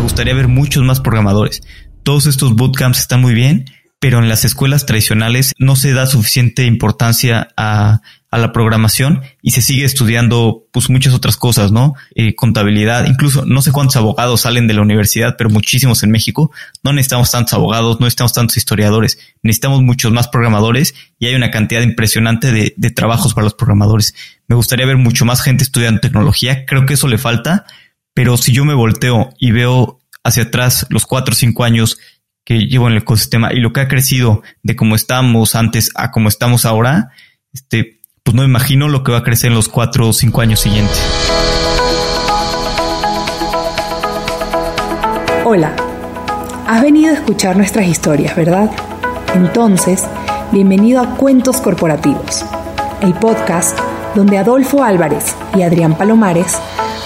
me gustaría ver muchos más programadores. Todos estos bootcamps están muy bien, pero en las escuelas tradicionales no se da suficiente importancia a, la programación y se sigue estudiando pues muchas otras cosas, ¿no? Eh, contabilidad, incluso no sé cuántos abogados salen de la universidad, pero muchísimos en México. No necesitamos tantos abogados, no necesitamos tantos historiadores, necesitamos muchos más programadores y hay una cantidad impresionante de, de trabajos para los programadores. Me gustaría ver mucho más gente estudiando tecnología, creo que eso le falta, pero si yo me volteo y veo hacia atrás los cuatro o cinco años que llevo en el ecosistema y lo que ha crecido de cómo estábamos antes a cómo estamos ahora, este, pues no imagino lo que va a crecer en los cuatro o cinco años siguientes. Hola, has venido a escuchar nuestras historias, ¿verdad? Entonces, bienvenido a Cuentos Corporativos, el podcast donde Adolfo Álvarez y Adrián Palomares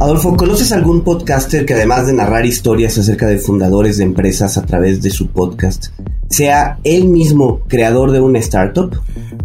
Adolfo, ¿conoces algún podcaster que además de narrar historias acerca de fundadores de empresas a través de su podcast, sea él mismo creador de una startup?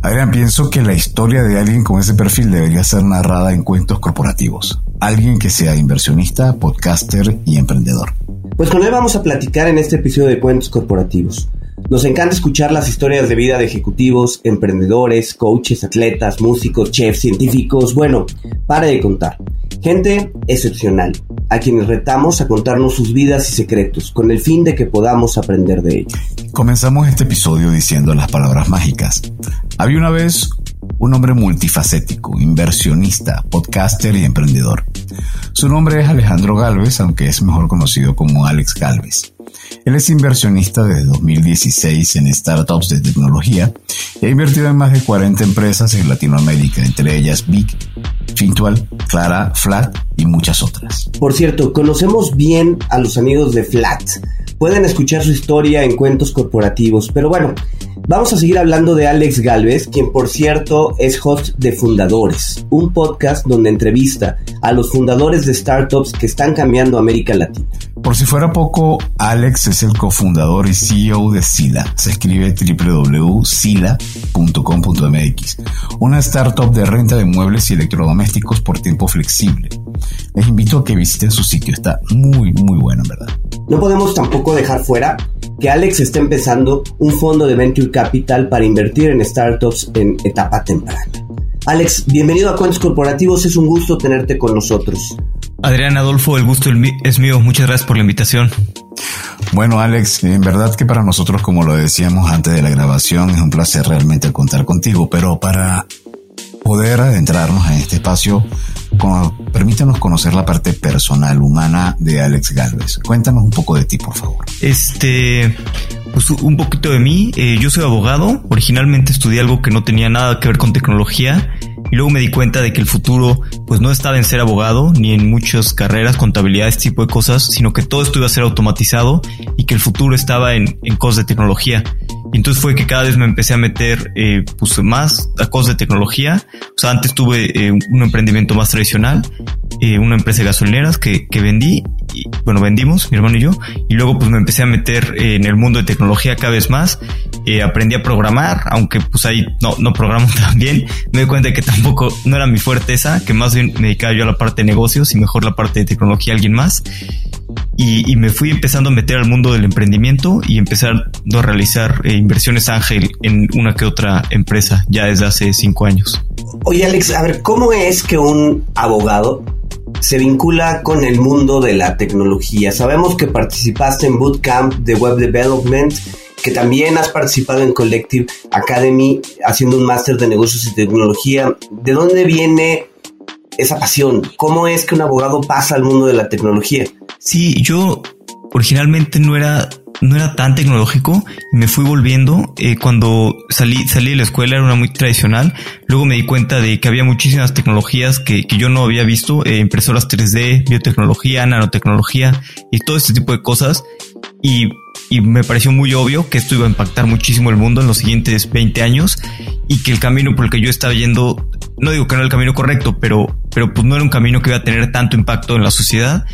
Adrián, pienso que la historia de alguien con ese perfil debería ser narrada en cuentos corporativos. Alguien que sea inversionista, podcaster y emprendedor. Pues con él vamos a platicar en este episodio de Cuentos Corporativos. Nos encanta escuchar las historias de vida de ejecutivos, emprendedores, coaches, atletas, músicos, chefs, científicos, bueno, para de contar. Gente excepcional, a quienes retamos a contarnos sus vidas y secretos, con el fin de que podamos aprender de ellos. Comenzamos este episodio diciendo las palabras mágicas. Había una vez un hombre multifacético, inversionista, podcaster y emprendedor. Su nombre es Alejandro Galvez, aunque es mejor conocido como Alex Galvez. Él es inversionista desde 2016 en startups de tecnología y ha invertido en más de 40 empresas en Latinoamérica, entre ellas Big, Fintual, Clara, Flat y muchas otras. Por cierto, conocemos bien a los amigos de Flat. Pueden escuchar su historia en cuentos corporativos, pero bueno, Vamos a seguir hablando de Alex Galvez, quien por cierto es host de Fundadores, un podcast donde entrevista a los fundadores de startups que están cambiando América Latina. Por si fuera poco, Alex es el cofundador y CEO de Sila. Se escribe www.sila.com.mx, una startup de renta de muebles y electrodomésticos por tiempo flexible. Les invito a que visiten su sitio, está muy, muy bueno, en verdad. No podemos tampoco dejar fuera que Alex está empezando un fondo de venture capital para invertir en startups en etapa temprana. Alex, bienvenido a Cuentos Corporativos, es un gusto tenerte con nosotros. Adrián Adolfo, el gusto es mío, muchas gracias por la invitación. Bueno, Alex, en verdad que para nosotros, como lo decíamos antes de la grabación, es un placer realmente contar contigo, pero para poder adentrarnos en este espacio, permítanos conocer la parte personal, humana de Alex Galvez. Cuéntanos un poco de ti, por favor. Este, pues un poquito de mí. Eh, yo soy abogado. Originalmente estudié algo que no tenía nada que ver con tecnología. Y luego me di cuenta de que el futuro, pues no estaba en ser abogado, ni en muchas carreras, contabilidad, este tipo de cosas, sino que todo esto iba a ser automatizado y que el futuro estaba en, en cosas de tecnología. Entonces fue que cada vez me empecé a meter eh, pues más a cosas de tecnología. O sea, antes tuve eh, un emprendimiento más tradicional, eh, una empresa de gasolineras que, que vendí, y, bueno, vendimos, mi hermano y yo, y luego pues me empecé a meter eh, en el mundo de tecnología cada vez más. Eh, aprendí a programar, aunque pues ahí no, no programo tan bien. Me di cuenta que tampoco no era mi fuerte esa, que más bien me dedicaba yo a la parte de negocios y mejor la parte de tecnología a alguien más y, me fui empezando a meter al mundo del emprendimiento y empezar a realizar eh, inversiones ángel en una que otra empresa ya desde hace cinco años. Oye Alex, a ver, ¿cómo es que un abogado se vincula con el mundo de la tecnología? Sabemos que participaste en Bootcamp de Web Development, que también has participado en Collective Academy haciendo un máster de negocios y tecnología. ¿De dónde viene esa pasión? ¿Cómo es que un abogado pasa al mundo de la tecnología? Sí, yo originalmente no era no era tan tecnológico. Me fui volviendo eh, cuando salí salí de la escuela era una muy tradicional. Luego me di cuenta de que había muchísimas tecnologías que, que yo no había visto eh, impresoras 3D biotecnología nanotecnología y todo este tipo de cosas. Y, y me pareció muy obvio que esto iba a impactar muchísimo el mundo en los siguientes 20 años y que el camino por el que yo estaba yendo, no digo que no era el camino correcto, pero, pero pues no era un camino que iba a tener tanto impacto en la sociedad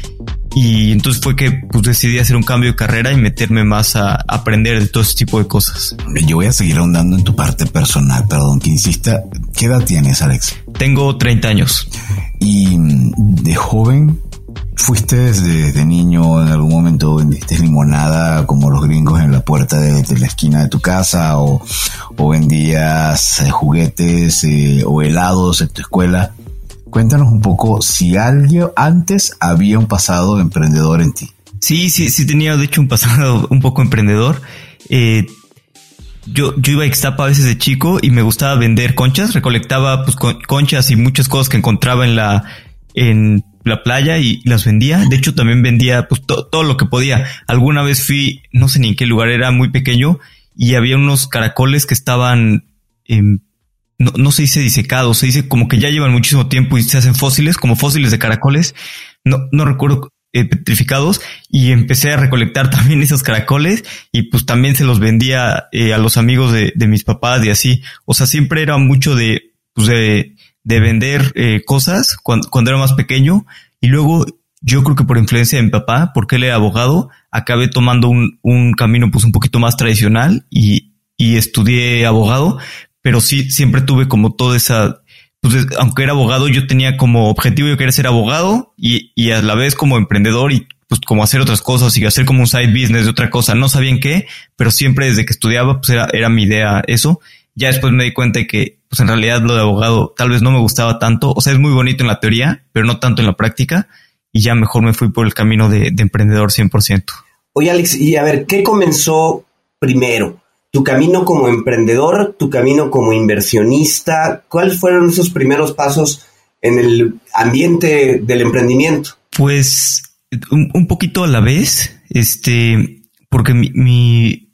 y entonces fue que pues decidí hacer un cambio de carrera y meterme más a aprender de todo ese tipo de cosas. Yo voy a seguir ahondando en tu parte personal, perdón que insista. ¿Qué edad tienes, Alex? Tengo 30 años. ¿Y de joven fuiste desde, niño en algún momento vendiste limonada como los gringos en la puerta de, la esquina de tu casa o, vendías eh, juguetes eh, o helados en tu escuela? Cuéntanos un poco si alguien antes había un pasado emprendedor en ti. Sí, sí, sí tenía de hecho un pasado un poco emprendedor. Eh, yo, yo iba a Ixtapa a veces de chico y me gustaba vender conchas, recolectaba pues conchas y muchas cosas que encontraba en la, en la playa y las vendía. De hecho, también vendía pues todo lo que podía. Alguna vez fui, no sé ni en qué lugar, era muy pequeño y había unos caracoles que estaban en no, no se dice disecados, se dice como que ya llevan muchísimo tiempo y se hacen fósiles, como fósiles de caracoles. No, no recuerdo eh, petrificados y empecé a recolectar también esos caracoles y pues también se los vendía eh, a los amigos de, de, mis papás y así. O sea, siempre era mucho de, pues de, de vender eh, cosas cuando, cuando, era más pequeño y luego yo creo que por influencia de mi papá, porque él era abogado, acabé tomando un, un camino pues un poquito más tradicional y, y estudié abogado, pero sí, siempre tuve como toda esa, pues aunque era abogado, yo tenía como objetivo, yo quería ser abogado y, y a la vez como emprendedor y pues como hacer otras cosas y hacer como un side business de otra cosa. No sabía en qué, pero siempre desde que estudiaba, pues era, era mi idea eso. Ya después me di cuenta de que, pues en realidad lo de abogado tal vez no me gustaba tanto. O sea, es muy bonito en la teoría, pero no tanto en la práctica. Y ya mejor me fui por el camino de, de emprendedor 100%. Oye, Alex, y a ver, ¿qué comenzó primero? Tu camino como emprendedor, tu camino como inversionista, ¿cuáles fueron esos primeros pasos en el ambiente del emprendimiento? Pues un, poquito a la vez, este, porque mi, mi,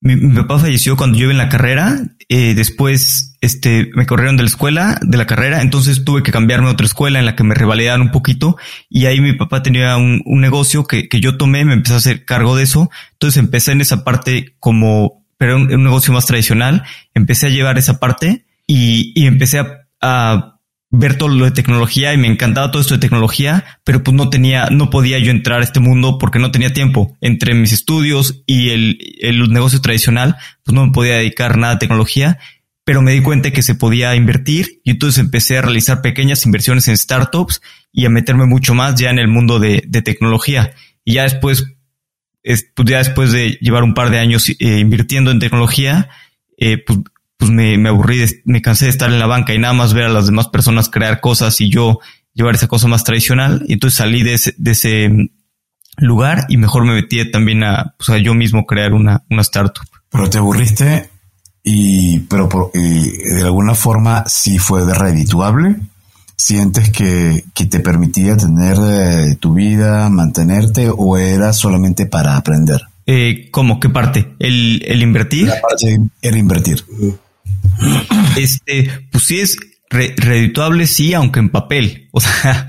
mi, papá falleció cuando yo iba en la carrera, eh, después este, me corrieron de la escuela, de la carrera, entonces tuve que cambiarme a otra escuela en la que me revalidaran un poquito y ahí mi papá tenía un, un negocio que, que yo tomé, me empecé a hacer cargo de eso, entonces empecé en esa parte como pero un, negocio más tradicional, empecé a llevar esa parte y, y empecé a, a, ver todo lo de tecnología y me encantaba todo esto de tecnología, pero pues no tenía, no podía yo entrar a este mundo porque no tenía tiempo. Entre mis estudios y el, el negocio tradicional, pues no me podía dedicar nada a tecnología, pero me di cuenta que se podía invertir y entonces empecé a realizar pequeñas inversiones en startups y a meterme mucho más ya en el mundo de, de tecnología. Y ya después pues ya después de llevar un par de años eh, invirtiendo en tecnología, eh, pues, pues me, aburrí, me cansé de estar en la banca y nada más ver a las demás personas crear cosas y yo llevar esa cosa más tradicional. Y entonces salí de ese, de ese lugar y mejor me metí también a, pues a yo mismo crear una, una startup. Pero te aburriste y, pero de alguna forma sí fue redituable sientes que, que te permitía tener eh, tu vida, mantenerte o era solamente para aprender? Eh, ¿Cómo? ¿Qué parte? ¿El, el invertir? La parte era invertir. Este, pues sí es redituable, sí, aunque en papel. O sea,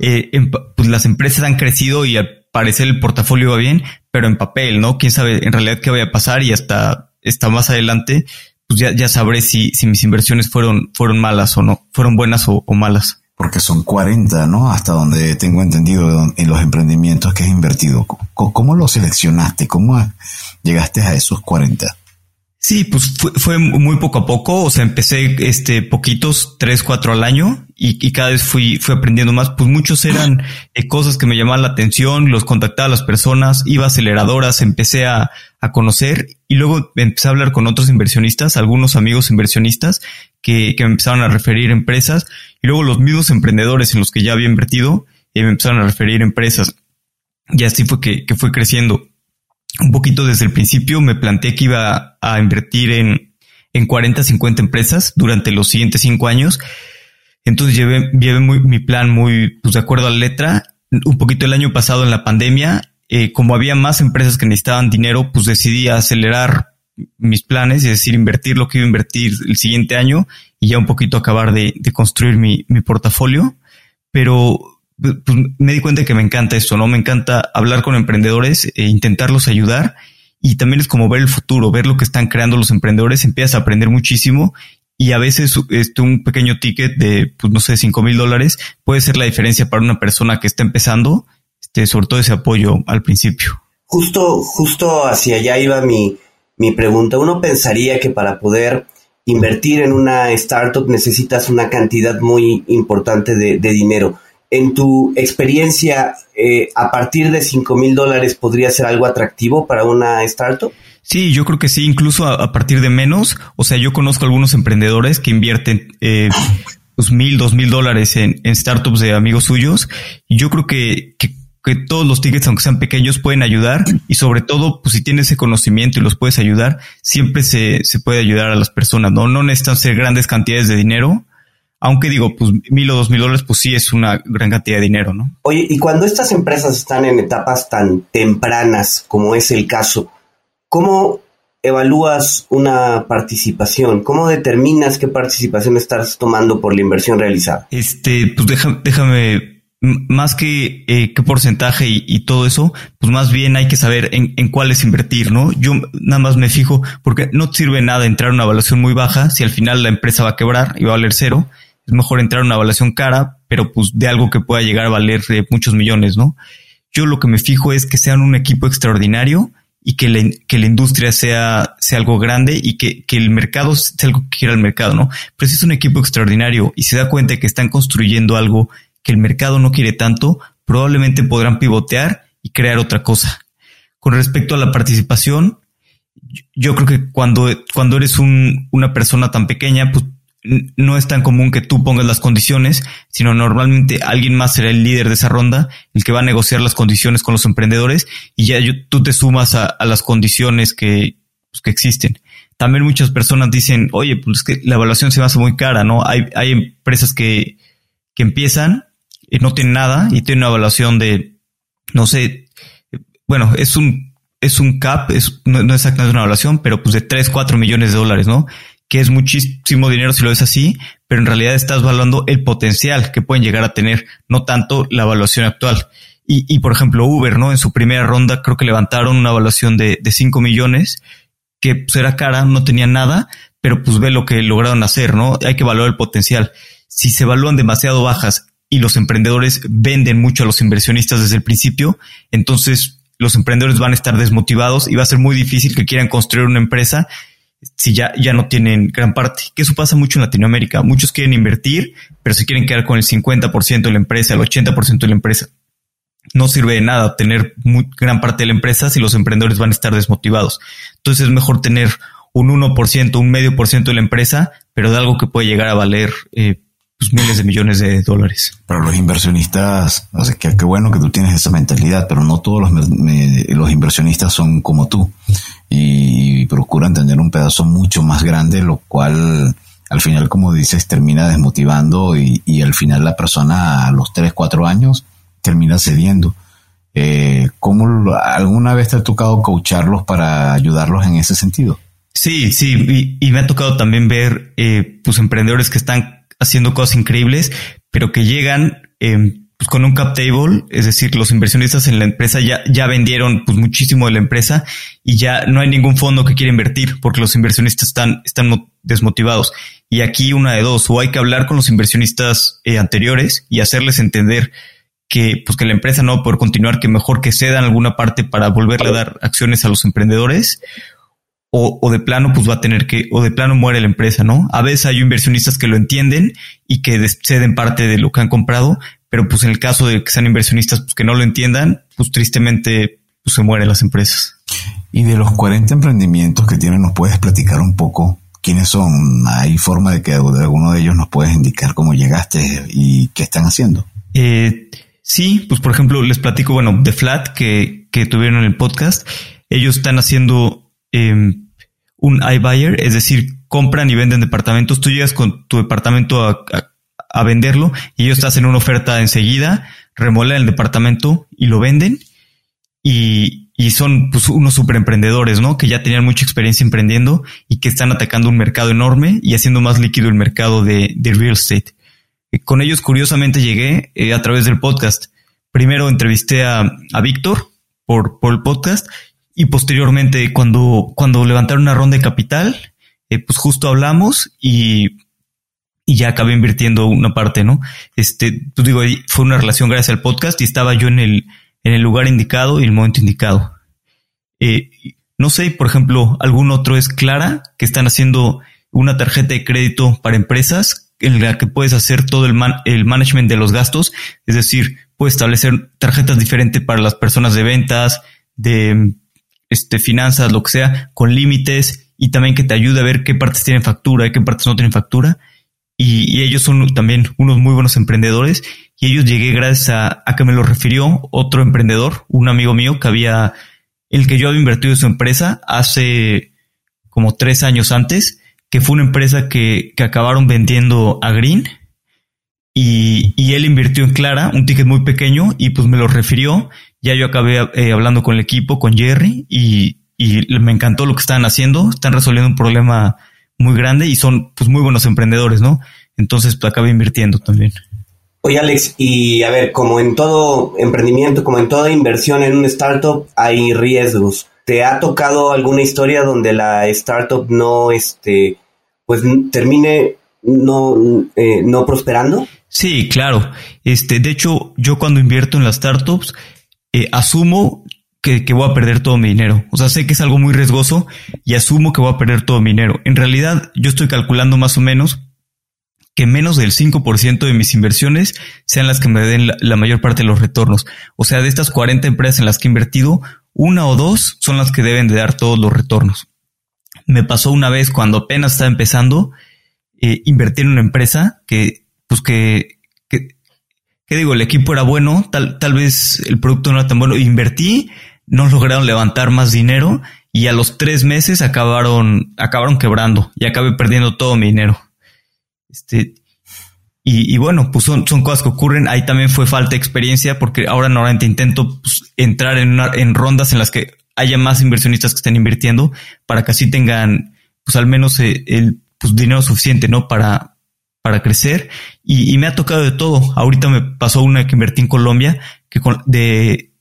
eh, pues las empresas han crecido y al parecer el portafolio va bien, pero en papel, ¿no? Quién sabe en realidad qué vaya a pasar y hasta, hasta más adelante pues ya, ya sabré si, si mis inversiones fueron, fueron malas o no, fueron buenas o, malas. Porque son 40, ¿no? Hasta donde tengo entendido en los emprendimientos que has invertido. ¿Cómo, cómo lo seleccionaste? ¿Cómo llegaste a esos 40? Sí, pues fue, muy poco a poco. O sea, empecé este poquitos, tres, cuatro al año y, cada vez fui, fui aprendiendo más. Pues muchos eran eh, cosas que me llamaban la atención, los contactaba a las personas, iba a aceleradoras, empecé a, a conocer y luego empecé a hablar con otros inversionistas, algunos amigos inversionistas que, que me empezaron a referir empresas y luego los mismos emprendedores en los que ya había invertido eh, me empezaron a referir empresas. Y así fue que, que fue creciendo un poquito desde el principio me planteé que iba a invertir en, en 40, 50 empresas durante los siguientes cinco años. Entonces llevé, llevé mi plan muy pues, de acuerdo a la letra. Un poquito el año pasado en la pandemia, eh, como había más empresas que necesitaban dinero, pues decidí acelerar mis planes, es decir, invertir lo que iba a invertir el siguiente año y ya un poquito acabar de, de construir mi, mi portafolio. Pero pues, me di cuenta que me encanta esto, ¿no? Me encanta hablar con emprendedores e intentarlos ayudar y también es como ver el futuro, ver lo que están creando los emprendedores, empiezas a aprender muchísimo y a veces este, un pequeño ticket de, pues no sé, cinco mil dólares puede ser la diferencia para una persona que está empezando, este, sobre todo ese apoyo al principio. Justo, justo hacia allá iba mi, mi pregunta. Uno pensaría que para poder invertir en una startup necesitas una cantidad muy importante de, dinero. En tu experiencia, eh, a partir de cinco mil dólares podría ser algo atractivo para una startup? Sí, yo creo que sí, incluso a, partir de menos. O sea, yo conozco algunos emprendedores que invierten eh, pues mil, dos mil dólares en, startups de amigos suyos. Y yo creo que, que, todos los tickets, aunque sean pequeños, pueden ayudar. Y sobre todo, pues si tienes ese conocimiento y los puedes ayudar, siempre se, se puede ayudar a las personas. No, no necesitan ser grandes cantidades de dinero. Aunque digo, pues mil o dos mil dólares, pues sí es una gran cantidad de dinero, ¿no? Oye, y cuando estas empresas están en etapas tan tempranas como es el caso, ¿Cómo evalúas una participación? ¿Cómo determinas qué participación estás tomando por la inversión realizada? Este, pues déjame, más que eh, qué porcentaje y, todo eso, pues más bien hay que saber en, en cuáles invertir, ¿no? Yo nada más me fijo, porque no sirve nada entrar a una evaluación muy baja si al final la empresa va a quebrar y va a valer cero. Es mejor entrar a una evaluación cara, pero pues de algo que pueda llegar a valer eh, muchos millones, ¿no? Yo lo que me fijo es que sean un equipo extraordinario y que que la industria sea, sea algo grande y que, que, el mercado sea algo que quiera el mercado, ¿no? Pero si es un equipo extraordinario y se da cuenta de que están construyendo algo que el mercado no quiere tanto, probablemente podrán pivotear y crear otra cosa. Con respecto a la participación, yo creo que cuando, cuando eres un, una persona tan pequeña, pues no es tan común que tú pongas las condiciones, sino normalmente alguien más será el líder de esa ronda, el que va a negociar las condiciones con los emprendedores y ya tú te sumas a, las condiciones que, pues, que existen. También muchas personas dicen, oye, pues que la evaluación se me hace muy cara, ¿no? Hay, hay empresas que, que empiezan y no tienen nada y tienen una evaluación de, no sé, bueno, es un, es un cap, es, no, no exactamente una evaluación, pero pues de 3, 4 millones de dólares, ¿no? Que es muchísimo dinero si lo ves así, pero en realidad estás evaluando el potencial que pueden llegar a tener, no tanto la evaluación actual. Y, y por ejemplo, Uber, ¿no? En su primera ronda creo que levantaron una evaluación de, de 5 millones, que pues era cara, no tenía nada, pero pues ve lo que lograron hacer, ¿no? Hay que evaluar el potencial. Si se evalúan demasiado bajas y los emprendedores venden mucho a los inversionistas desde el principio, entonces los emprendedores van a estar desmotivados y va a ser muy difícil que quieran construir una empresa si ya, ya no tienen gran parte. Que eso pasa mucho en Latinoamérica. Muchos quieren invertir, pero se quieren quedar con el 50% de la empresa, el 80% de la empresa. No sirve de nada tener muy, gran parte de la empresa si los emprendedores van a estar desmotivados. Entonces es mejor tener un 1%, un medio por ciento de la empresa, pero de algo que puede llegar a valer eh, pues, miles de millones de dólares. Pero los inversionistas, o sea, qué bueno que tú tienes esa mentalidad, pero no todos los, los inversionistas son como tú y procuran tener un pedazo mucho más grande, lo cual al final, como dices, termina desmotivando y, y al final la persona a los 3, 4 años termina cediendo. Eh, ¿Cómo alguna vez te ha tocado coacharlos para ayudarlos en ese sentido? Sí, sí, y, me ha tocado también ver eh, pues emprendedores que están haciendo cosas increíbles, pero que llegan eh, pues con un cap table, es decir, los inversionistas en la empresa ya, ya vendieron pues muchísimo de la empresa y ya no hay ningún fondo que quiera invertir porque los inversionistas están, están desmotivados. Y aquí una de dos, o hay que hablar con los inversionistas eh, anteriores y hacerles entender que, pues que la empresa no va a poder continuar, que mejor que cedan alguna parte para volverle a dar acciones a los emprendedores, o, o, de plano pues va a tener que, o de plano muere la empresa, ¿no? A veces hay inversionistas que lo entienden y que ceden parte de lo que han comprado, pero pues en el caso de que sean inversionistas pues, que no lo entiendan, pues tristemente pues, se mueren las empresas. Y de los 40 emprendimientos que tienen, ¿nos puedes platicar un poco quiénes son? ¿Hay forma de que de alguno de ellos nos puedes indicar cómo llegaste y qué están haciendo? Eh, sí, pues por ejemplo, les platico, bueno, de Flat que, que tuvieron en el podcast. Ellos están haciendo em, un iBuyer, es decir, compran y venden departamentos. Tú llegas con tu departamento a a venderlo y ellos te hacen una oferta enseguida, remodelan el departamento y lo venden y, y son pues, unos super emprendedores, ¿no? Que ya tenían mucha experiencia emprendiendo y que están atacando un mercado enorme y haciendo más líquido el mercado de, de real estate. Eh, con ellos, curiosamente, llegué eh, a través del podcast. Primero entrevisté a, a Víctor por, por el podcast y posteriormente cuando, cuando levantaron una ronda de capital, eh, pues justo hablamos y, y ya acabé invirtiendo una parte, ¿no? Este, tú pues digo, fue una relación gracias al podcast y estaba yo en el, en el lugar indicado y el momento indicado. Eh, no sé, por ejemplo, algún otro es Clara, que están haciendo una tarjeta de crédito para empresas en la que puedes hacer todo el, el management de los gastos, es decir, puedes establecer tarjetas diferentes para las personas de ventas, de este, finanzas, lo que sea, con límites y también que te ayude a ver qué partes tienen factura y qué partes no tienen factura. Y, ellos son también unos muy buenos emprendedores y ellos llegué gracias a, a, que me lo refirió otro emprendedor, un amigo mío que había, el que yo había invertido en su empresa hace como tres años antes, que fue una empresa que, que acabaron vendiendo a Green y, y, él invirtió en Clara un ticket muy pequeño y pues me lo refirió. Ya yo acabé eh, hablando con el equipo, con Jerry y, y me encantó lo que están haciendo. Están resolviendo un problema muy grande y son pues muy buenos emprendedores, ¿no? Entonces pues acabé invirtiendo también. Oye Alex, y a ver, como en todo emprendimiento, como en toda inversión en un startup, hay riesgos. ¿Te ha tocado alguna historia donde la startup no, este, pues termine no, eh, no prosperando? Sí, claro. Este, de hecho, yo cuando invierto en las startups, eh, asumo que, voy a perder todo mi dinero. O sea, sé que es algo muy riesgoso y asumo que voy a perder todo mi dinero. En realidad, yo estoy calculando más o menos que menos del 5% de mis inversiones sean las que me den la, mayor parte de los retornos. O sea, de estas 40 empresas en las que he invertido, una o dos son las que deben de dar todos los retornos. Me pasó una vez cuando apenas estaba empezando, eh, invertir en una empresa que, pues que, que, digo, el equipo era bueno, tal, tal vez el producto no era tan bueno. Invertí, no lograron levantar más dinero y a los tres meses acabaron, acabaron quebrando y acabé perdiendo todo mi dinero. Este, y, bueno, pues son, son cosas que ocurren. Ahí también fue falta de experiencia porque ahora normalmente intento pues, entrar en, una, en rondas en las que haya más inversionistas que estén invirtiendo para que así tengan pues al menos eh, el pues, dinero suficiente, ¿no? Para, para crecer. Y, me ha tocado de todo. Ahorita me pasó una que invertí en Colombia que con, de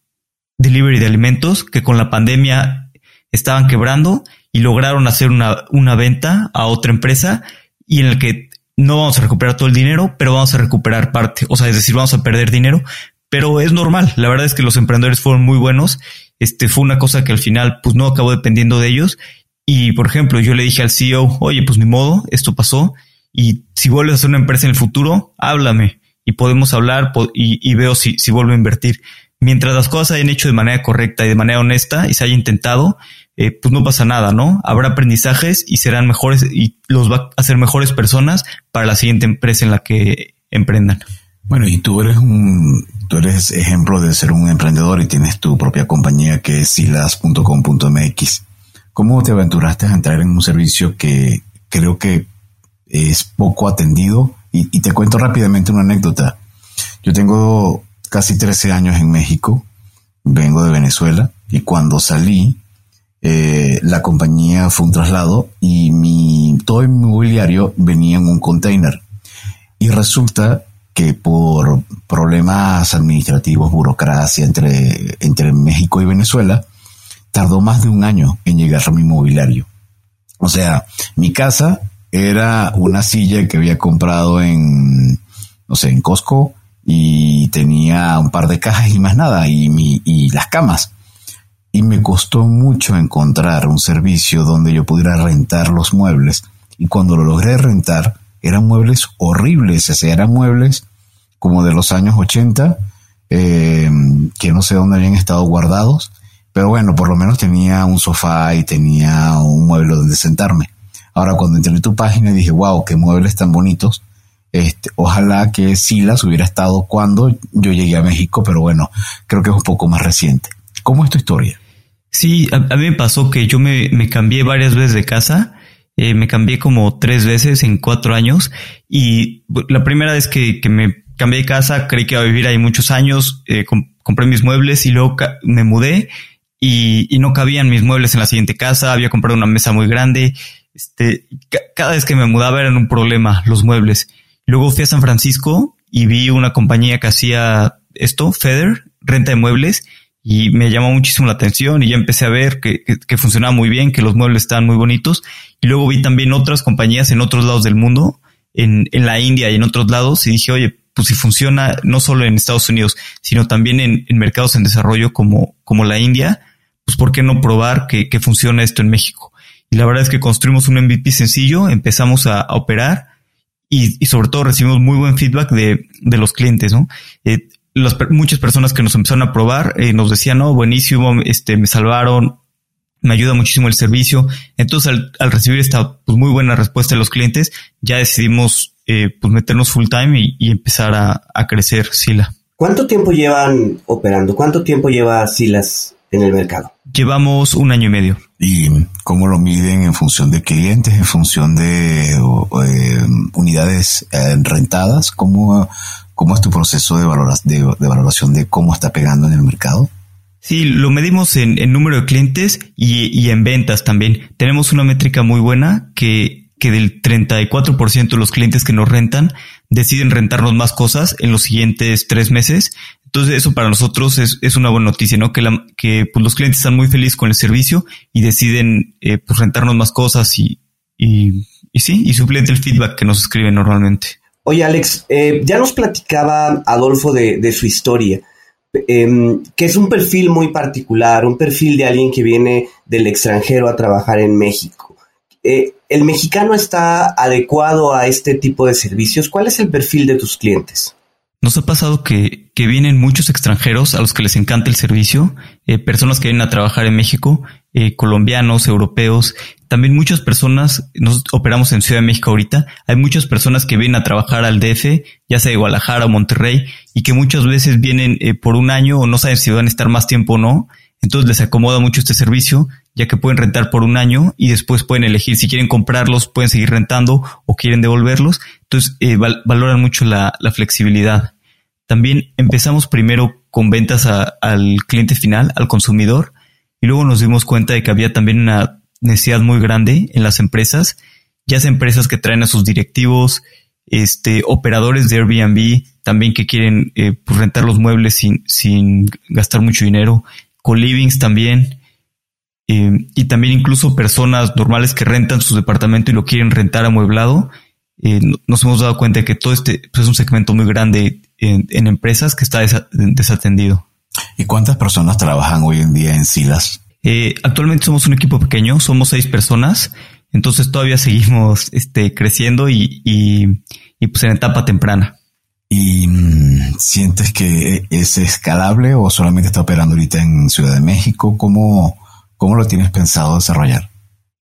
delivery de alimentos que con la pandemia estaban quebrando y lograron hacer una, una venta a otra empresa y en el que no vamos a recuperar todo el dinero, pero vamos a recuperar parte. O sea, es decir, vamos a perder dinero, pero es normal. La verdad es que los emprendedores fueron muy buenos. Este fue una cosa que al final, pues no acabó dependiendo de ellos. Y por ejemplo, yo le dije al CEO, oye, pues ni modo, esto pasó. Y si vuelves a hacer una empresa en el futuro, háblame y podemos hablar y, y veo si, si vuelvo a invertir. Mientras las cosas se hayan hecho de manera correcta y de manera honesta y se haya intentado, eh, pues no pasa nada, ¿no? Habrá aprendizajes y serán mejores y los va a hacer mejores personas para la siguiente empresa en la que emprendan. Bueno, y tú eres un, tú eres ejemplo de ser un emprendedor y tienes tu propia compañía que es silas.com.mx. ¿Cómo te aventuraste a entrar en un servicio que creo que es poco atendido? Y, te cuento rápidamente una anécdota. Yo tengo casi 13 años en México, vengo de Venezuela y cuando salí eh, la compañía fue un traslado y mi, todo el mobiliario venía en un container. Y resulta que por problemas administrativos, burocracia entre, entre México y Venezuela, tardó más de un año en llegar a mi mobiliario. O sea, mi casa era una silla que había comprado en, no sé, en Costco y tenía un par de cajas y más nada, y, mi, y las camas y me costó mucho encontrar un servicio donde yo pudiera rentar los muebles. Y cuando lo logré rentar, eran muebles horribles, o sea, eran muebles como de los años 80, eh, que no sé dónde habían estado guardados, pero bueno, por lo menos tenía un sofá y tenía un mueble donde sentarme. Ahora cuando entré en tu página dije, wow, qué muebles tan bonitos. Este, ojalá que Silas hubiera estado cuando yo llegué a México, pero bueno, creo que es un poco más reciente. ¿Cómo es tu historia? Sí, a, mí me pasó que yo me, me cambié varias veces de casa. Eh, me cambié como tres veces en cuatro años y la primera vez que, que me cambié de casa creí que iba a vivir ahí muchos años, eh, compré mis muebles y luego me mudé y, y, no cabían mis muebles en la siguiente casa, había comprado una mesa muy grande, este, cada vez que me mudaba eran un problema los muebles. Luego fui a San Francisco y vi una compañía que hacía esto, Feder, renta de muebles, y me llamó muchísimo la atención y ya empecé a ver que, que, funcionaba muy bien, que los muebles estaban muy bonitos y luego vi también otras compañías en otros lados del mundo, en, en la India y en otros lados y dije, oye, pues si funciona no solo en Estados Unidos, sino también en, en mercados en desarrollo como, como la India, pues ¿por qué no probar que, que funciona esto en México? La verdad es que construimos un MVP sencillo, empezamos a, operar y, sobre todo recibimos muy buen feedback de, de los clientes, ¿no? Eh, muchas personas que nos empezaron a probar eh, nos decían, no, buenísimo, este, me salvaron, me ayuda muchísimo el servicio. Entonces, al, al recibir esta pues, muy buena respuesta de los clientes, ya decidimos eh, pues meternos full time y, y empezar a, a, crecer Sila. ¿Cuánto tiempo llevan operando? ¿Cuánto tiempo lleva Silas en el mercado? Llevamos un año y medio. ¿Y cómo lo miden en función de clientes, en función de eh, unidades eh, rentadas? ¿Cómo, ¿Cómo es tu proceso de, de, de, valoración de cómo está pegando en el mercado? Sí, lo medimos en, en número de clientes y, y, en ventas también. Tenemos una métrica muy buena que, que del 34% de los clientes que nos rentan deciden rentarnos más cosas en los siguientes tres meses. Entonces eso para nosotros es, es una buena noticia, ¿no? Que, la, que pues, los clientes están muy felices con el servicio y deciden eh, pues, rentarnos más cosas y, sí, y suplente el feedback que nos escriben normalmente. Oye, Alex, eh, ya nos platicaba Adolfo de, su historia, eh, que es un perfil muy particular, un perfil de alguien que viene del extranjero a trabajar en México. Eh, ¿El mexicano está adecuado a este tipo de servicios? ¿Cuál es el perfil de tus clientes? Nos ha pasado que, que vienen muchos extranjeros a los que les encanta el servicio, eh, personas que vienen a trabajar en México, eh, colombianos, europeos, también muchas personas, nos operamos en Ciudad de México ahorita, hay muchas personas que vienen a trabajar al DF, ya sea de Guadalajara o Monterrey, y que muchas veces vienen eh, por un año o no saben si van a estar más tiempo o no, entonces les acomoda mucho este servicio, ya que pueden rentar por un año y después pueden elegir si quieren comprarlos, pueden seguir rentando o quieren devolverlos. Entonces eh, val valoran mucho la, la, flexibilidad. También empezamos primero con ventas a, al cliente final, al consumidor, y luego nos dimos cuenta de que había también una necesidad muy grande en las empresas, ya sea empresas que traen a sus directivos, este, operadores de Airbnb también que quieren eh, pues rentar los muebles sin, sin gastar mucho dinero, co-livings también, eh, y también incluso personas normales que rentan su departamento y lo quieren rentar amueblado. Eh, nos hemos dado cuenta de que todo este pues, es un segmento muy grande en, en empresas que está desa desatendido. ¿Y cuántas personas trabajan hoy en día en Silas? Eh, actualmente somos un equipo pequeño, somos seis personas, entonces todavía seguimos este, creciendo y, y, y pues en etapa temprana. ¿Y mmm, sientes que es escalable o solamente está operando ahorita en Ciudad de México? ¿Cómo, cómo lo tienes pensado desarrollar?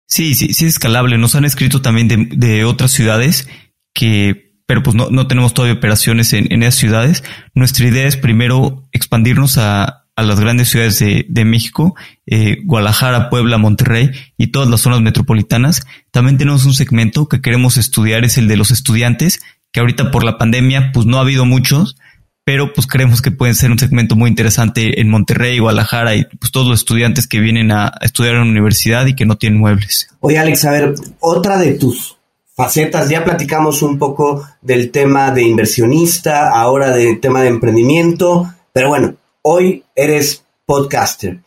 Sí, sí, sí es escalable. Nos han escrito también de, otras ciudades que, pero pues no, no tenemos todavía operaciones en, en esas ciudades. Nuestra idea es primero expandirnos a, a las grandes ciudades de, de México, eh, Guadalajara, Puebla, Monterrey y todas las zonas metropolitanas. También tenemos un segmento que queremos estudiar, es el de los estudiantes, que ahorita por la pandemia pues no ha habido muchos, pero pues creemos que pueden ser un segmento muy interesante en Monterrey, Guadalajara y pues todos los estudiantes que vienen a estudiar en la universidad y que no tienen muebles. Oye Alex, a ver, otra de tus facetas, ya platicamos un poco del tema de inversionista, ahora del tema de emprendimiento, pero bueno, hoy eres podcaster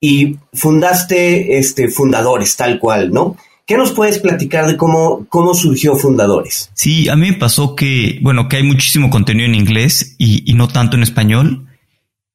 y fundaste este Fundadores, tal cual, ¿no? ¿Qué nos puedes platicar de cómo, cómo surgió Fundadores? Sí, a mí me pasó que, bueno, que hay muchísimo contenido en inglés y, no tanto en español.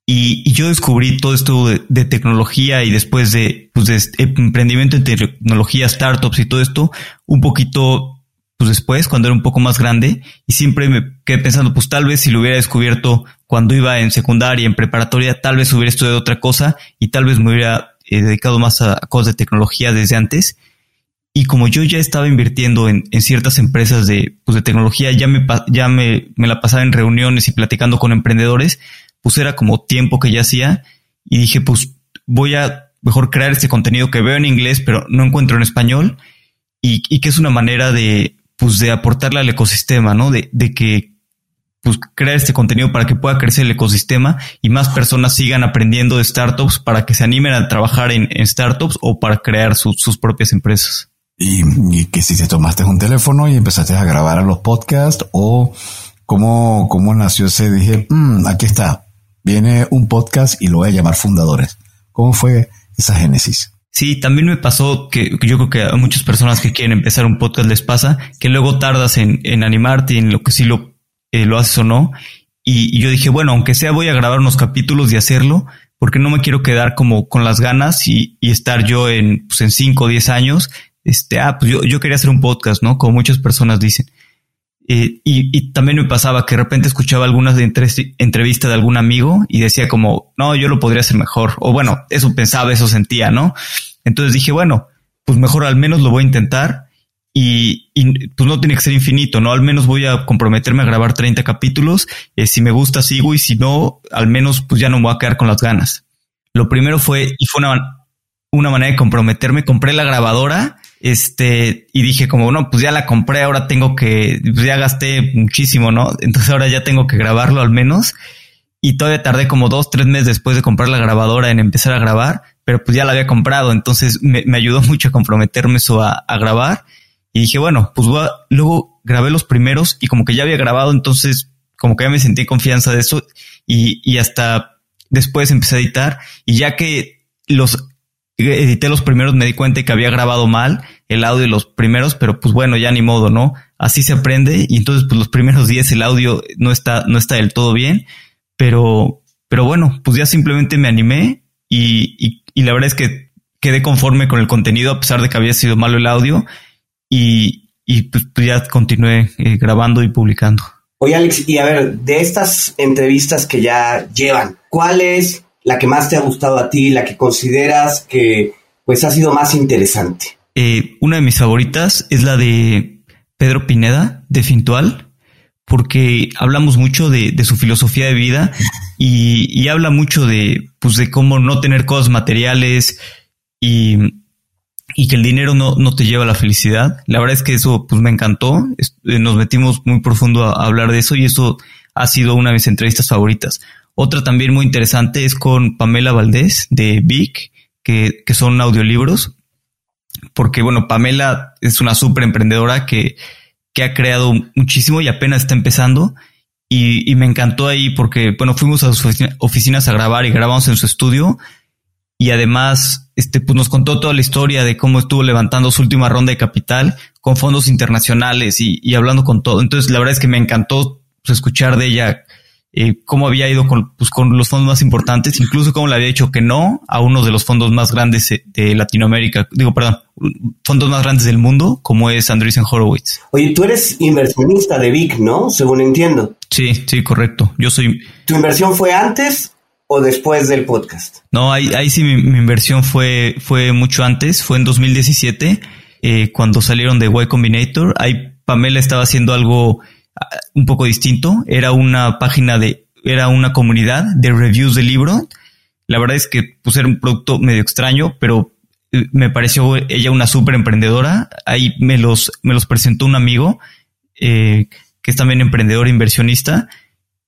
Y, yo descubrí todo esto de, tecnología y después de, pues de emprendimiento en tecnología, startups y todo esto, un poquito pues después, cuando era un poco más grande, y siempre me quedé pensando, pues tal vez si lo hubiera descubierto cuando iba en secundaria, en preparatoria, tal vez hubiera estudiado otra cosa y tal vez me hubiera eh, dedicado más a cosas de tecnología desde antes. Y como yo ya estaba invirtiendo en, ciertas empresas de, pues de tecnología, ya, me, ya me, la pasaba en reuniones y platicando con emprendedores, pues era como tiempo que ya hacía y dije, pues voy a mejor crear este contenido que veo en inglés, pero no encuentro en español y, que es una manera de, pues de aportarle al ecosistema, ¿no? De, de que pues crear este contenido para que pueda crecer el ecosistema y más personas sigan aprendiendo de startups para que se animen a trabajar en, startups o para crear su, sus propias empresas. Y, que si te tomaste un teléfono y empezaste a grabar a los podcasts o cómo, cómo nació ese, dije, mmm, aquí está, viene un podcast y lo voy a llamar Fundadores. ¿Cómo fue esa génesis? Sí, también me pasó que, yo creo que a muchas personas que quieren empezar un podcast les pasa que luego tardas en, en animarte en lo que sí lo, eh, lo haces o no. Y, yo dije, bueno, aunque sea voy a grabar unos capítulos y hacerlo, porque no me quiero quedar como con las ganas y, y estar yo en, pues en 5 o 10 años. Este, ah, pues yo, yo quería hacer un podcast, ¿no? Como muchas personas dicen. Eh, y, también me pasaba que de repente escuchaba algunas entrevistas de algún amigo y decía como, no, yo lo podría hacer mejor. O bueno, eso pensaba, eso sentía, ¿no? Entonces dije, bueno, pues mejor al menos lo voy a intentar y, pues no tiene que ser infinito, ¿no? Al menos voy a comprometerme a grabar 30 capítulos. Eh, si me gusta, sigo y si no, al menos pues ya no me voy a quedar con las ganas. Lo primero fue, y fue una, una manera de comprometerme, compré la grabadora este, y dije como, no, pues ya la compré, ahora tengo que, pues ya gasté muchísimo, ¿no? Entonces ahora ya tengo que grabarlo al menos. Y todavía tardé como dos, tres meses después de comprar la grabadora en empezar a grabar, pero pues ya la había comprado. Entonces me, ayudó mucho a comprometerme eso a, grabar. Y dije, bueno, pues luego grabé los primeros y como que ya había grabado, entonces como que ya me sentí confianza de eso y, y hasta después empecé a editar y ya que los edité los primeros, me di cuenta que había grabado mal el audio de los primeros, pero pues bueno, ya ni modo, ¿no? Así se aprende y entonces pues los primeros días el audio no está, no está del todo bien, pero, pero bueno, pues ya simplemente me animé y, y, la verdad es que quedé conforme con el contenido a pesar de que había sido malo el audio y, y pues, pues ya continué eh, grabando y publicando. Oye Alex, y a ver, de estas entrevistas que ya llevan, ¿cuál es la que más te ha gustado a ti, la que consideras que pues ha sido más interesante? Eh, una de mis favoritas es la de Pedro Pineda, de Fintual, porque hablamos mucho de, su filosofía de vida y, habla mucho de, pues, de cómo no tener cosas materiales y, que el dinero no, no, te lleva a la felicidad. La verdad es que eso pues me encantó. Eh, nos metimos muy profundo a hablar de eso y eso ha sido una de mis entrevistas favoritas. Otra también muy interesante es con Pamela Valdés de Vic, que, que son audiolibros, porque bueno, Pamela es una súper emprendedora que, que ha creado muchísimo y apenas está empezando. Y, y, me encantó ahí porque, bueno, fuimos a sus oficinas a grabar y grabamos en su estudio. Y además, este, pues nos contó toda la historia de cómo estuvo levantando su última ronda de capital con fondos internacionales y, y hablando con todo. Entonces, la verdad es que me encantó pues, escuchar de ella eh, cómo había ido con, pues, con los fondos más importantes, incluso cómo le había dicho que no a uno de los fondos más grandes eh, de Latinoamérica, digo, perdón, fondos más grandes del mundo, como es Andreessen Horowitz. Oye, tú eres inversionista de Vic, ¿no? Según entiendo. Sí, sí, correcto. Yo soy... ¿Tu inversión fue antes o después del podcast? No, ahí, ahí sí mi, inversión fue, fue mucho antes, fue en 2017, eh, cuando salieron de Y Combinator. Ahí Pamela estaba haciendo algo un poco distinto. Era una página de, era una comunidad de reviews de libro. La verdad es que pues era un producto medio extraño, pero eh, me pareció ella una súper emprendedora. Ahí me los, me los presentó un amigo eh, que es también emprendedor e inversionista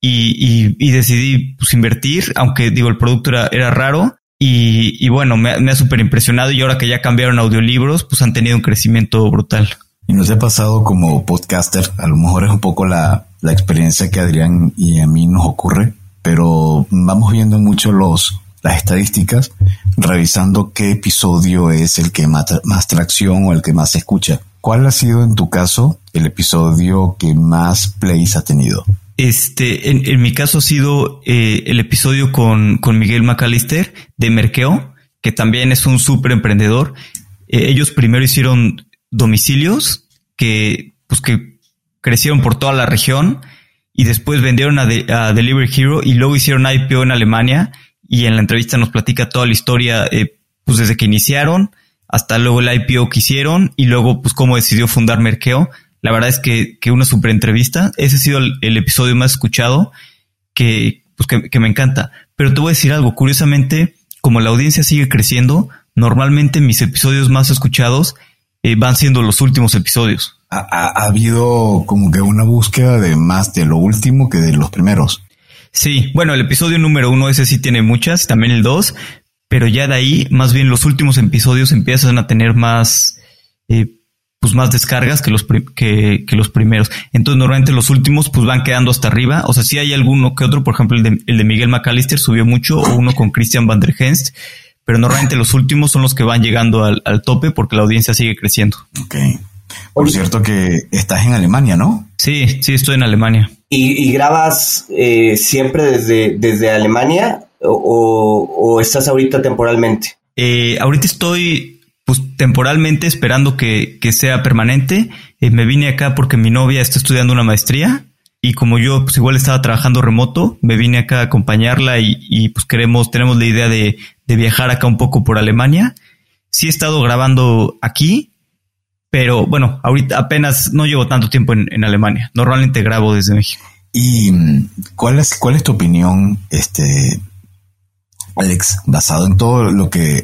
y, y, decidí pues, invertir, aunque digo el producto era, era raro. Y, y bueno, me, me ha súper impresionado y ahora que ya cambiaron audiolibros, pues han tenido un crecimiento brutal. Y nos ha pasado como podcaster, a lo mejor es un poco la, la experiencia que Adrián y a mí nos ocurre, pero vamos viendo mucho los, las estadísticas, revisando qué episodio es el que más, más tracción o el que más se escucha. ¿Cuál ha sido en tu caso el episodio que más plays ha tenido? Este, en, mi caso ha sido eh, el episodio con, con Miguel McAllister de Merkeo, que también es un súper emprendedor. Eh, ellos primero hicieron domicilios que, pues que crecieron por toda la región y después vendieron a, Delivery Hero y luego hicieron IPO en Alemania y en la entrevista nos platica toda la historia, eh, pues desde que iniciaron hasta luego el IPO que hicieron y luego pues cómo decidió fundar Merkeo. La verdad es que, que una super entrevista. Ese ha sido el, episodio más escuchado que, pues que, que me encanta. Pero te voy a decir algo, curiosamente, como la audiencia sigue creciendo, normalmente mis episodios más escuchados eh, van siendo los últimos episodios. Ha, habido como que una búsqueda de más de lo último que de los primeros. Sí, bueno, el episodio número uno, ese sí tiene muchas, también el dos, pero ya de ahí, más bien los últimos episodios empiezan a tener más, eh, pues más descargas que los, que, que, los primeros. Entonces normalmente los últimos pues van quedando hasta arriba. O sea, si hay alguno que otro, por ejemplo el de, el de Miguel McAllister subió mucho o uno con Christian Van der Henst, pero normalmente los últimos son los que van llegando al, al tope porque la audiencia sigue creciendo. Ok. Por cierto que estás en Alemania, ¿no? Sí, sí, estoy en Alemania. ¿Y, y grabas eh, siempre desde, desde Alemania o, o, estás ahorita temporalmente? Eh, ahorita estoy pues temporalmente esperando que, que sea permanente. Eh, me vine acá porque mi novia está estudiando una maestría y como yo pues igual estaba trabajando remoto, me vine acá a acompañarla y, y pues queremos, tenemos la idea de, de viajar acá un poco por Alemania. Sí he estado grabando aquí, pero bueno, ahorita apenas no llevo tanto tiempo en, Alemania. Normalmente grabo desde México. ¿Y cuál es, cuál es tu opinión, este, Alex, basado en todo lo que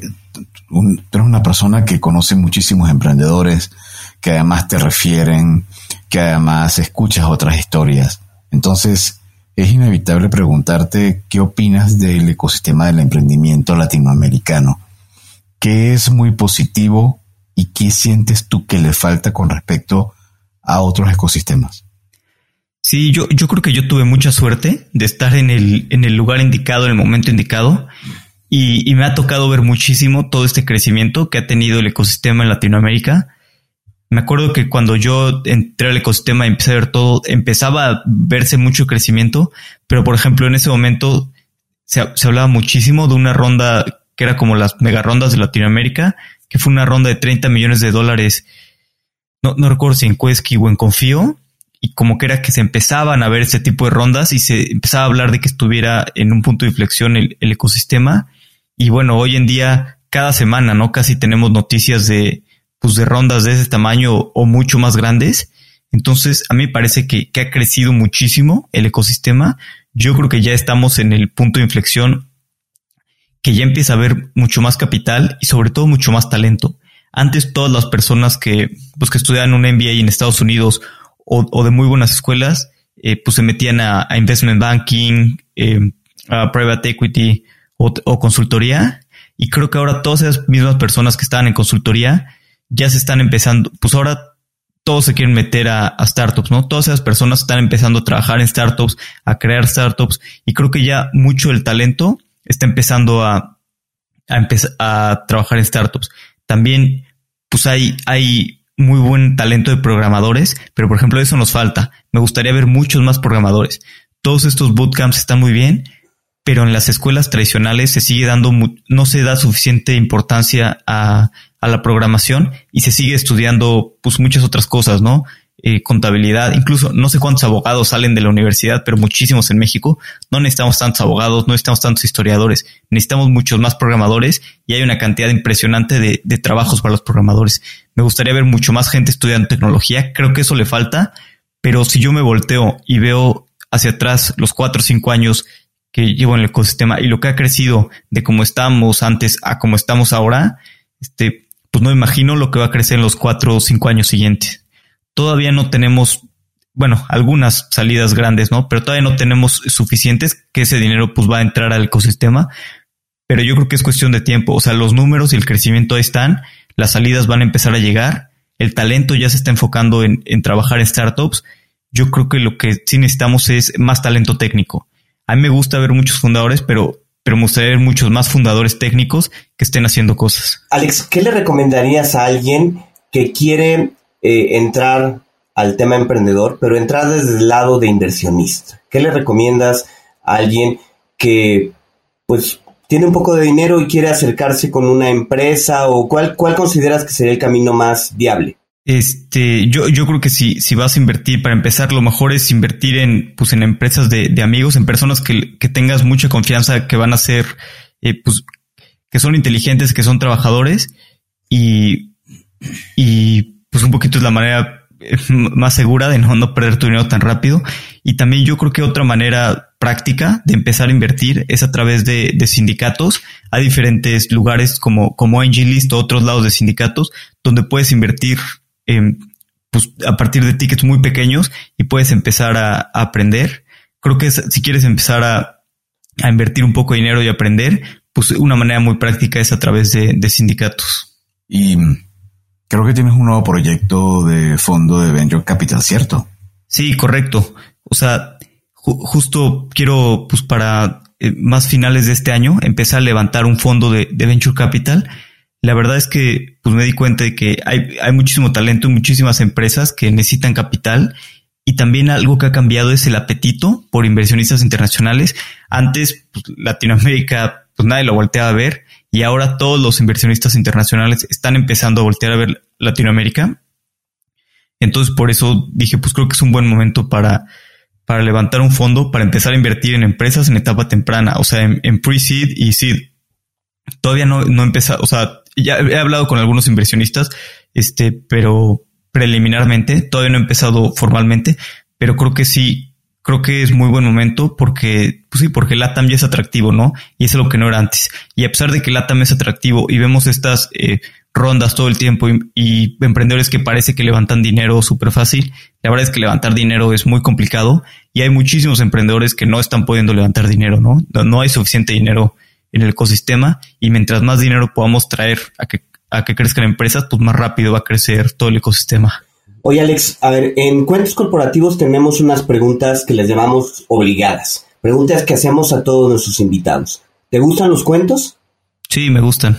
tú eres una persona que conoce muchísimos emprendedores, que además te refieren, que además escuchas otras historias. Entonces, es inevitable preguntarte qué opinas del ecosistema del emprendimiento latinoamericano. ¿Qué es muy positivo y qué sientes tú que le falta con respecto a otros ecosistemas? Sí, yo, yo creo que yo tuve mucha suerte de estar en el, en el lugar indicado, en el momento indicado. Y, y, me ha tocado ver muchísimo todo este crecimiento que ha tenido el ecosistema en Latinoamérica. Me acuerdo que cuando yo entré al ecosistema y empecé a ver todo, empezaba a verse mucho crecimiento, pero por ejemplo en ese momento se, hablaba muchísimo de una ronda que era como las mega rondas de Latinoamérica, que fue una ronda de 30 millones de dólares, no, recuerdo si en Quesky o en Confío, y como que era que se empezaban a ver ese tipo de rondas y se empezaba a hablar de que estuviera en un punto de inflexión el, el ecosistema. Y bueno, hoy en día, cada semana, ¿no? Casi tenemos noticias de, pues de rondas de ese tamaño o mucho más grandes. Entonces, a mí me parece que, que ha crecido muchísimo el ecosistema. Yo creo que ya estamos en el punto de inflexión que ya empieza a haber mucho más capital y sobre todo mucho más talento. Antes todas las personas que, pues que estudiaban un MBA en Estados Unidos o, de muy buenas escuelas, eh, pues se metían a, investment banking, eh, a private equity o, consultoría. Y creo que ahora todas esas mismas personas que estaban en consultoría ya se están empezando, pues ahora todos se quieren meter a, startups, ¿no? Todas esas personas están empezando a trabajar en startups, a crear startups y creo que ya mucho del talento está empezando a, a a trabajar en startups. También, pues hay, hay muy buen talento de programadores, pero por ejemplo eso nos falta. Me gustaría ver muchos más programadores. Todos estos bootcamps están muy bien, pero en las escuelas tradicionales se sigue dando, no se da suficiente importancia a, a la programación y se sigue estudiando pues muchas otras cosas, ¿no? Eh, contabilidad, incluso no sé cuántos abogados salen de la universidad, pero muchísimos en México. No necesitamos tantos abogados, no necesitamos tantos historiadores, necesitamos muchos más programadores y hay una cantidad impresionante de, de trabajos para los programadores. Me gustaría ver mucho más gente estudiando tecnología, creo que eso le falta, pero si yo me volteo y veo hacia atrás los cuatro o cinco años que llevo en el ecosistema y lo que ha crecido de cómo estábamos antes a cómo estamos ahora, este, pues no imagino lo que va a crecer en los cuatro o cinco años siguientes todavía no tenemos, bueno, algunas salidas grandes, ¿no? Pero todavía no tenemos suficientes que ese dinero pues va a entrar al ecosistema. Pero yo creo que es cuestión de tiempo. O sea, los números y el crecimiento ahí están, las salidas van a empezar a llegar, el talento ya se está enfocando en, en trabajar en startups. Yo creo que lo que sí necesitamos es más talento técnico. A mí me gusta ver muchos fundadores, pero pero me gustaría ver muchos más fundadores técnicos que estén haciendo cosas. Alex, ¿qué le recomendarías a alguien que quiere eh, entrar al tema emprendedor, pero entrar desde el lado de inversionista. ¿Qué le recomiendas a alguien que pues tiene un poco de dinero y quiere acercarse con una empresa o cuál, cuál consideras que sería el camino más viable? Este, yo, yo creo que si, si vas a invertir, para empezar, lo mejor es invertir en, pues, en empresas de, de amigos, en personas que, que, tengas mucha confianza, que van a ser, eh, pues, que son inteligentes, que son trabajadores y, y pues un poquito es la manera eh, más segura de no, no perder tu dinero tan rápido. Y también yo creo que otra manera práctica de empezar a invertir es a través de, de sindicatos. Hay diferentes lugares como, como AngelList o otros lados de sindicatos donde puedes invertir eh, pues, a partir de tickets muy pequeños y puedes empezar a, a aprender. Creo que es, si quieres empezar a, a, invertir un poco de dinero y aprender, pues una manera muy práctica es a través de, de sindicatos. Y Creo que tienes un nuevo proyecto de fondo de Venture Capital, ¿cierto? Sí, correcto. O sea, justo quiero, pues para eh, más finales de este año, empezar a levantar un fondo de, Venture Capital. La verdad es que pues me di cuenta de que hay, hay muchísimo talento y muchísimas empresas que necesitan capital y también algo que ha cambiado es el apetito por inversionistas internacionales. Antes, pues, Latinoamérica, pues nadie lo volteaba a ver y ahora todos los inversionistas internacionales están empezando a voltear a ver Latinoamérica. Entonces, por eso dije, pues creo que es un buen momento para, para levantar un fondo, para empezar a invertir en empresas en etapa temprana, o sea, en, pre-seed y seed. Todavía no, no empezado, o sea, ya he hablado con algunos inversionistas, este, pero preliminarmente, todavía no he empezado formalmente, pero creo que sí, creo que es muy buen momento porque, pues sí, porque LATAM ya es atractivo, ¿no? Y es lo que no era antes. Y a pesar de que LATAM es atractivo y vemos estas eh, rondas todo el tiempo y, emprendedores que parece que levantan dinero súper fácil, la verdad es que levantar dinero es muy complicado y hay muchísimos emprendedores que no están pudiendo levantar dinero, ¿no? No hay suficiente dinero el ecosistema y mientras más dinero podamos traer a que a que crezcan empresas, pues más rápido va a crecer todo el ecosistema. Oye Alex, a ver, en cuentos corporativos tenemos unas preguntas que les llamamos obligadas, preguntas que hacemos a todos nuestros invitados. ¿Te gustan los cuentos? Sí, me gustan.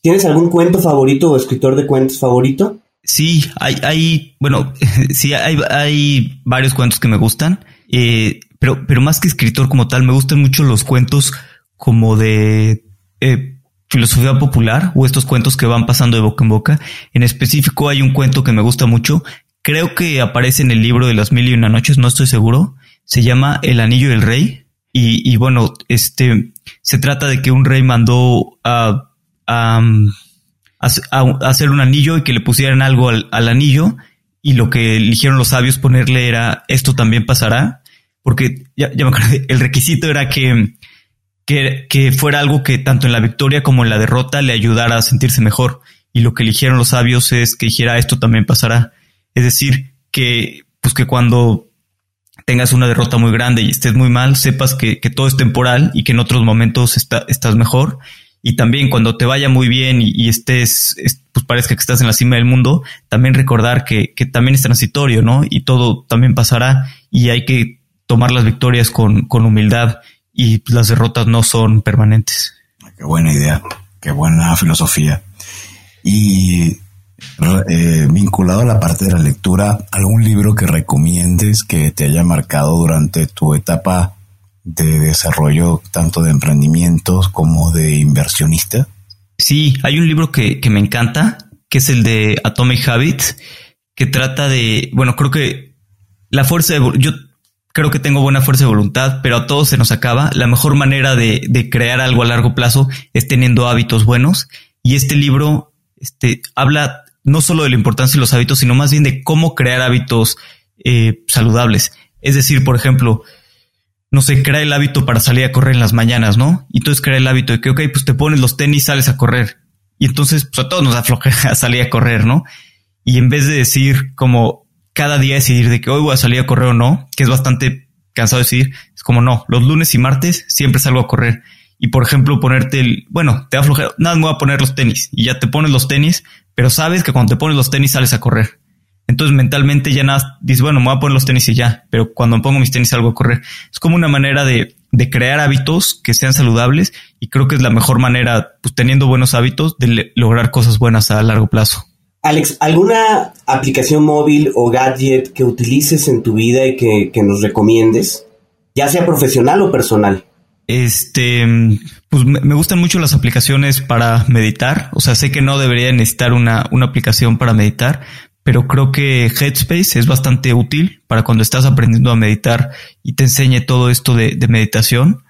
¿Tienes algún cuento favorito o escritor de cuentos favorito? Sí, hay, hay bueno, sí, hay, hay varios cuentos que me gustan, eh, pero, pero más que escritor como tal, me gustan mucho los cuentos como de eh, filosofía popular o estos cuentos que van pasando de boca en boca. En específico hay un cuento que me gusta mucho. Creo que aparece en el libro de las mil y una noches, no estoy seguro. Se llama El Anillo del Rey. Y, bueno, este se trata de que un rey mandó a, a, hacer un anillo y que le pusieran algo al, anillo. Y lo que eligieron los sabios ponerle era esto también pasará. Porque ya, ya me acuerdo, el requisito era que que, fuera algo que tanto en la victoria como en la derrota le ayudara a sentirse mejor. Y lo que eligieron los sabios es que dijera esto también pasará. Es decir, que pues que cuando tengas una derrota muy grande y estés muy mal, sepas que, todo es temporal y que en otros momentos estás mejor. Y también cuando te vaya muy bien y, estés, pues parezca que estás en la cima del mundo, también recordar que, que, también es transitorio, ¿no? Y todo también pasará y hay que tomar las victorias con, con humildad y las derrotas no son permanentes. Qué buena idea, qué buena filosofía. Y eh, vinculado a la parte de la lectura, ¿algún libro que recomiendes que te haya marcado durante tu etapa de desarrollo tanto de emprendimientos como de inversionista? Sí, hay un libro que, que me encanta, que es el de Atomic Habits, que trata de, bueno, creo que la fuerza de, yo creo que tengo buena fuerza de voluntad, pero a todos se nos acaba. La mejor manera de, crear algo a largo plazo es teniendo hábitos buenos. Y este libro este, habla no solo de la importancia de los hábitos, sino más bien de cómo crear hábitos eh, saludables. Es decir, por ejemplo, no sé, crea el hábito para salir a correr en las mañanas, ¿no? Y entonces crea el hábito de que, ok, pues te pones los tenis, sales a correr. Y entonces, pues a todos nos afloja salir a correr, ¿no? Y en vez de decir como, cada día decidir de que hoy voy a salir a correr o no, que es bastante cansado de decir, es como no, los lunes y martes siempre salgo a correr. Y por ejemplo, ponerte el, bueno, te va a aflojar, nada, me voy a poner los tenis y ya te pones los tenis, pero sabes que cuando te pones los tenis sales a correr. Entonces mentalmente ya nada, dices, bueno, me voy a poner los tenis y ya, pero cuando me pongo mis tenis salgo a correr. Es como una manera de, de crear hábitos que sean saludables y creo que es la mejor manera, pues teniendo buenos hábitos, de lograr cosas buenas a largo plazo. Alex, ¿alguna aplicación móvil o gadget que utilices en tu vida y que, nos recomiendes? Ya sea profesional o personal. Este, pues me gustan mucho las aplicaciones para meditar. O sea, sé que no debería necesitar una, una aplicación para meditar, pero creo que Headspace es bastante útil para cuando estás aprendiendo a meditar y te enseñe todo esto de, meditación.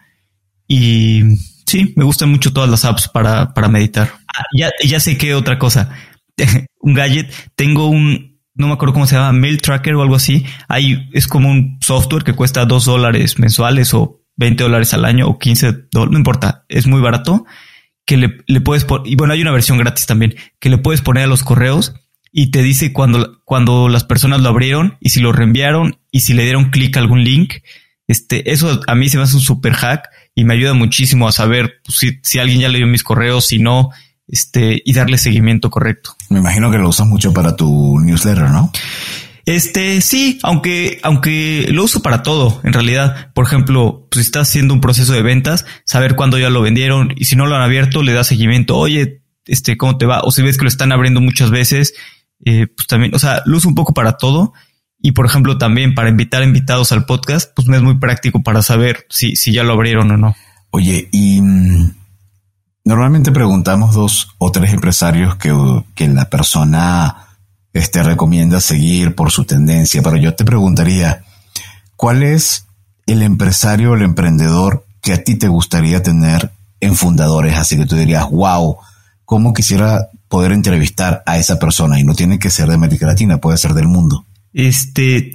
Y sí, me gustan mucho todas las apps para, para meditar. Ah, ya, ya sé qué otra cosa. un gadget, tengo un, no me acuerdo cómo se llama, Mail Tracker o algo así. Hay, es como un software que cuesta dos dólares mensuales o 20 dólares al año o 15 dólares, no importa, es muy barato. Que le, le puedes poner, y bueno, hay una versión gratis también, que le puedes poner a los correos y te dice cuando, cuando las personas lo abrieron y si lo reenviaron y si le dieron clic a algún link. Este, eso a mí se me hace un super hack y me ayuda muchísimo a saber pues, si, si alguien ya leyó mis correos, si no, este, y darle seguimiento correcto. Me imagino que lo usas mucho para tu newsletter, ¿no? Este, sí, aunque, aunque lo uso para todo, en realidad. Por ejemplo, pues, si estás haciendo un proceso de ventas, saber cuándo ya lo vendieron y si no lo han abierto, le das seguimiento. Oye, este, ¿cómo te va? O si ves que lo están abriendo muchas veces, eh, pues también, o sea, lo uso un poco para todo. Y por ejemplo, también para invitar invitados al podcast, pues me es muy práctico para saber si, si ya lo abrieron o no. Oye, y mm, normalmente preguntamos dos o tres empresarios que, la persona este, recomienda seguir por su tendencia, pero yo te preguntaría, ¿cuál es el empresario o el emprendedor que a ti te gustaría tener en fundadores? Así que tú dirías, wow, ¿cómo quisiera poder entrevistar a esa persona? Y no tiene que ser de América Latina, puede ser del mundo. Este,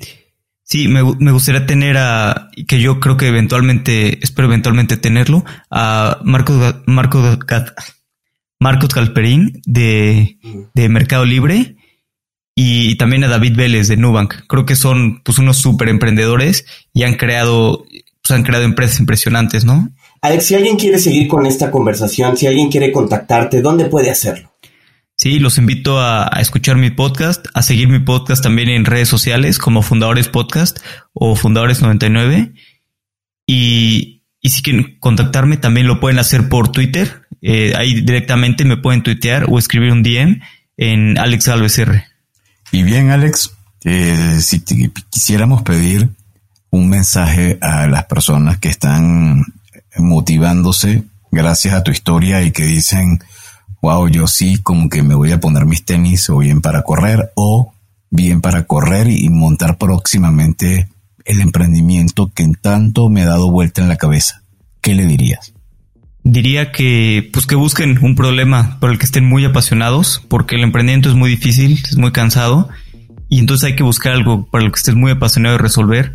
sí, me, gustaría tener a, que yo creo que eventualmente, espero eventualmente tenerlo, a Marcos, Marcos, Marcos Galperín de, de Mercado Libre y también a David Vélez de Nubank. Creo que son pues unos súper emprendedores y han creado, pues, han creado empresas impresionantes, ¿no? Alex, si alguien quiere seguir con esta conversación, si alguien quiere contactarte, ¿dónde puede hacerlo? Sí, los invito a, escuchar mi podcast, a seguir mi podcast también en redes sociales como Fundadores Podcast o Fundadores 99. Y, y si quieren contactarme, también lo pueden hacer por Twitter. Eh, ahí directamente me pueden tuitear o escribir un DM en Alex Alves R. Y bien, Alex, eh, si quisiéramos pedir un mensaje a las personas que están motivándose gracias a tu historia y que dicen, wow, yo sí como que me voy a poner mis tenis o bien para correr o bien para correr y montar próximamente el emprendimiento que en tanto me ha dado vuelta en la cabeza. ¿Qué le dirías? Diría que, pues que busquen un problema por el que estén muy apasionados, porque el emprendimiento es muy difícil, es muy cansado, y entonces hay que buscar algo para lo que estés muy apasionado de resolver,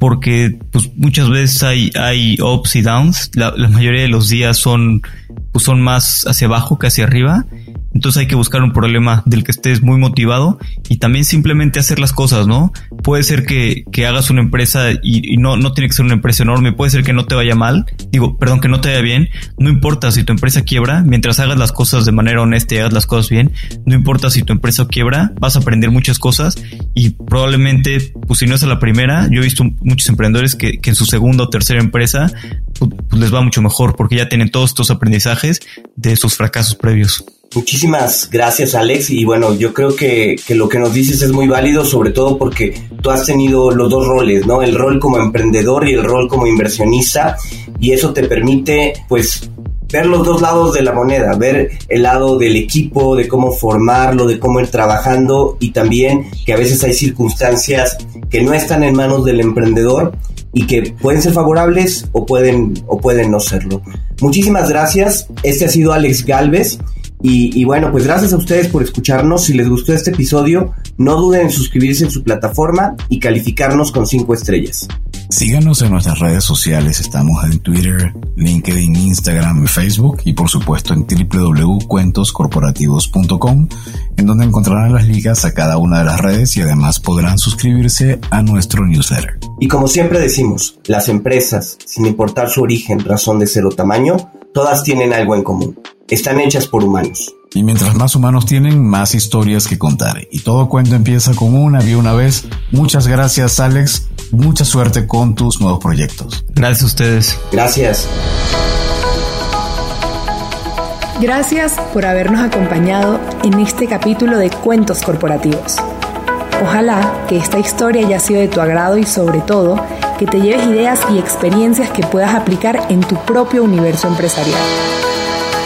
porque pues muchas veces hay, hay ups y downs, la, la mayoría de los días son, pues son más hacia abajo que hacia arriba, entonces hay que buscar un problema del que estés muy motivado y también simplemente hacer las cosas, ¿no? Puede ser que, que hagas una empresa y, no, no tiene que ser una empresa enorme, puede ser que no te vaya mal, digo, perdón, que no te vaya bien, no importa si tu empresa quiebra, mientras hagas las cosas de manera honesta y hagas las cosas bien, no importa si tu empresa quiebra, vas a aprender muchas cosas y probablemente, pues si no es a la primera, yo he visto muchos emprendedores que, que en su segunda o tercera empresa pues, pues les va mucho mejor porque ya tienen todos estos aprendizajes de sus fracasos previos. Muchísimas gracias Alex y bueno, yo creo que, que, lo que nos dices es muy válido, sobre todo porque tú has tenido los dos roles, ¿no? El rol como emprendedor y el rol como inversionista y eso te permite pues ver los dos lados de la moneda, ver el lado del equipo, de cómo formarlo, de cómo ir trabajando y también que a veces hay circunstancias que no están en manos del emprendedor y que pueden ser favorables o pueden, o pueden no serlo. Muchísimas gracias. Este ha sido Alex Galvez. Y, bueno, pues gracias a ustedes por escucharnos. Si les gustó este episodio, no duden en suscribirse en su plataforma y calificarnos con cinco estrellas. Síganos en nuestras redes sociales. Estamos en Twitter, LinkedIn, Instagram, Facebook y por supuesto en www.cuentoscorporativos.com, en donde encontrarán las ligas a cada una de las redes y además podrán suscribirse a nuestro newsletter. Y como siempre decimos, las empresas, sin importar su origen, razón de ser o tamaño, todas tienen algo en común están hechas por humanos. Y mientras más humanos tienen, más historias que contar. Y todo cuento empieza con una vía una vez. Muchas gracias, Alex. Mucha suerte con tus nuevos proyectos. Gracias a ustedes. Gracias. Gracias por habernos acompañado en este capítulo de Cuentos Corporativos. Ojalá que esta historia haya sido de tu agrado y sobre todo que te lleves ideas y experiencias que puedas aplicar en tu propio universo empresarial.